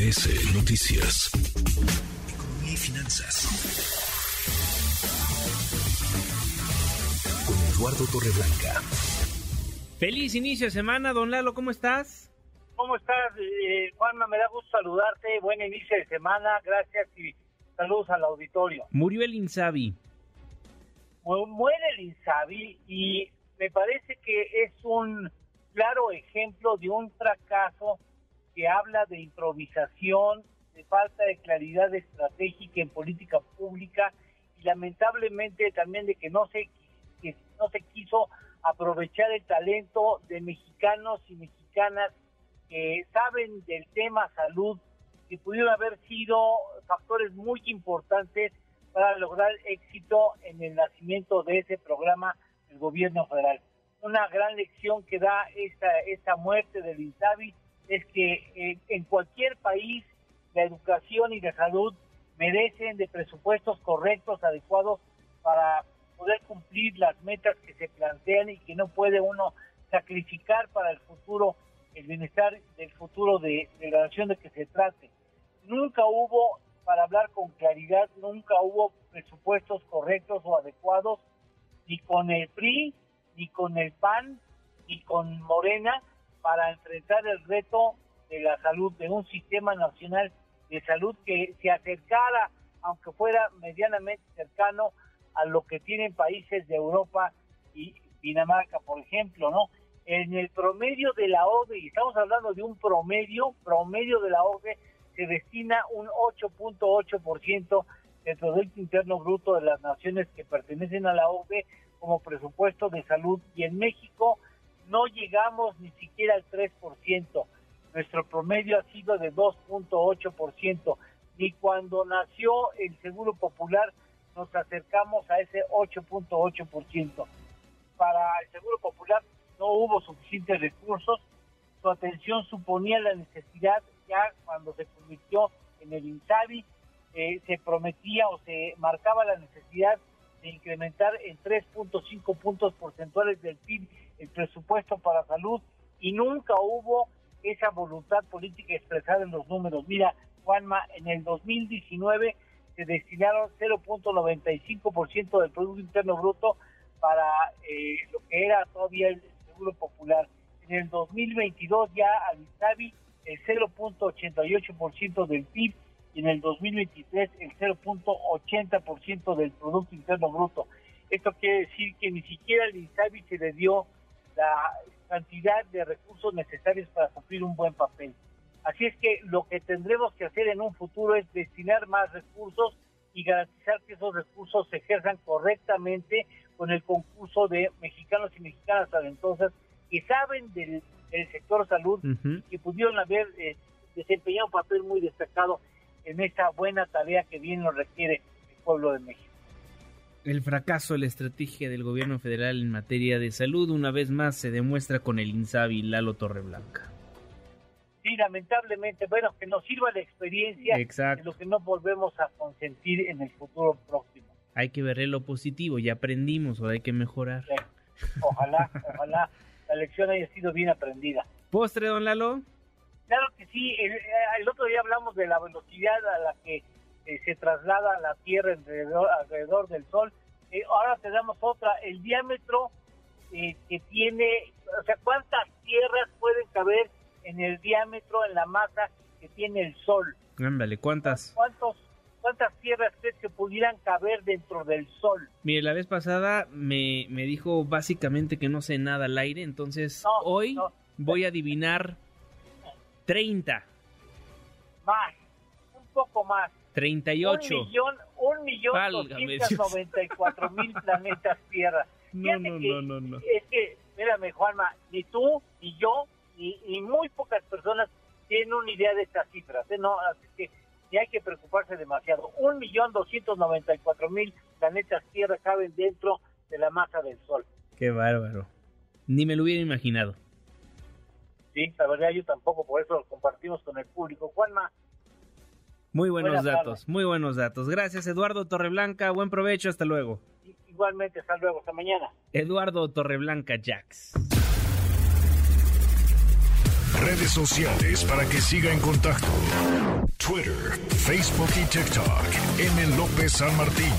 MBS Noticias. Economía y finanzas. Con Eduardo Torreblanca. Feliz inicio de semana, don Lalo, ¿cómo estás? ¿Cómo estás, eh, Juanma? Me da gusto saludarte. Buen inicio de semana. Gracias y saludos al auditorio. Murió el Insabi. Muere el Insabi y me parece que es un claro ejemplo de un fracaso que habla de improvisación, de falta de claridad estratégica en política pública y lamentablemente también de que no se que no se quiso aprovechar el talento de mexicanos y mexicanas que saben del tema salud, que pudieron haber sido factores muy importantes para lograr éxito en el nacimiento de ese programa del gobierno federal. Una gran lección que da esta, esta muerte del INSABI es que eh, en cualquier país la educación y la salud merecen de presupuestos correctos, adecuados para poder cumplir las metas que se plantean y que no puede uno sacrificar para el futuro, el bienestar del futuro de, la nación de que se trate. Nunca hubo, para hablar con claridad, nunca hubo presupuestos correctos o adecuados ni con el PRI, ni con el PAN, ni con Morena para enfrentar el reto de la salud, de un sistema nacional de salud que se acercara, aunque fuera medianamente cercano, a lo que tienen países de Europa y Dinamarca, por ejemplo, ¿no? En el promedio de la OCDE, y estamos hablando de un promedio, promedio de la OCDE, se destina un 8.8% del Producto Interno Bruto de las naciones que pertenecen a la OCDE como presupuesto de salud y en México no llegamos ni siquiera al 3%. Nuestro promedio ha sido de 2.8%. Y cuando nació el Seguro Popular nos acercamos a ese 8.8%. Para el Seguro Popular no hubo suficientes recursos, su atención suponía la necesidad, ya cuando se convirtió en el INSABI, eh, se prometía o se marcaba la necesidad de incrementar en 3.5 puntos porcentuales del PIB presupuesto para salud y nunca hubo esa voluntad política expresada en los números. Mira, Juanma, en el 2019 se destinaron 0.95% del Producto Interno Bruto para eh, lo que era todavía el Seguro Popular. En el 2022 ya al INSABI el 0.88% del PIB y en el 2023 el 0.80% del Producto Interno Bruto. Esto quiere decir que ni siquiera al INSABI se le dio la cantidad de recursos necesarios para cumplir un buen papel. Así es que lo que tendremos que hacer en un futuro es destinar más recursos y garantizar que esos recursos se ejerzan correctamente con el concurso de mexicanos y mexicanas talentosas que saben del, sector salud y que pudieron haber eh, desempeñado un papel muy destacado en esta buena tarea que bien nos requiere el pueblo de México. El fracaso de la estrategia del gobierno federal en materia de salud una vez más se demuestra con el INSABI Lalo Torreblanca. Sí, lamentablemente, bueno, que nos sirva la experiencia de lo que no volvemos a consentir en el futuro próximo. Hay que verle lo positivo, ya aprendimos, o hay que mejorar. Ojalá, ojalá la lección haya sido bien aprendida. ¿Postre, don Lalo? Claro que sí, el, otro día hablamos de la velocidad a la que eh, se traslada la Tierra alrededor, del Sol. Eh, ahora tenemos otra, el diámetro eh, que tiene, o sea, cuántas tierras pueden caber en el diámetro, en la masa que tiene el Sol. Ándale, ¿cuántas? ¿Cuántos, ¿Cuántas tierras crees que pudieran caber dentro del Sol? Mire, la vez pasada me, me dijo básicamente que no sé nada al aire, entonces hoy voy a adivinar 30. Más, un poco más. 38. Un millón, un millón cuatro mil planetas Tierra. No, no, no, no, no. Es que, mírame, Juanma, ni tú, ni yo, y, muy pocas personas tienen una idea de estas cifras, ¿eh? no, así que ni hay que preocuparse demasiado. Un millón doscientos noventa y cuatro mil planetas Tierra caben dentro de la masa del Sol. Qué bárbaro. Ni me lo hubiera imaginado. Sí, la verdad yo tampoco, por eso lo compartimos con el público. Juanma. Muy buenos datos, muy buenos datos. Gracias Eduardo Torreblanca, buen provecho, hasta luego. Igualmente, hasta luego, hasta mañana. Eduardo Torreblanca Jax. redes sociales para que siga en contacto: Twitter, Facebook y TikTok. M. López San Martín.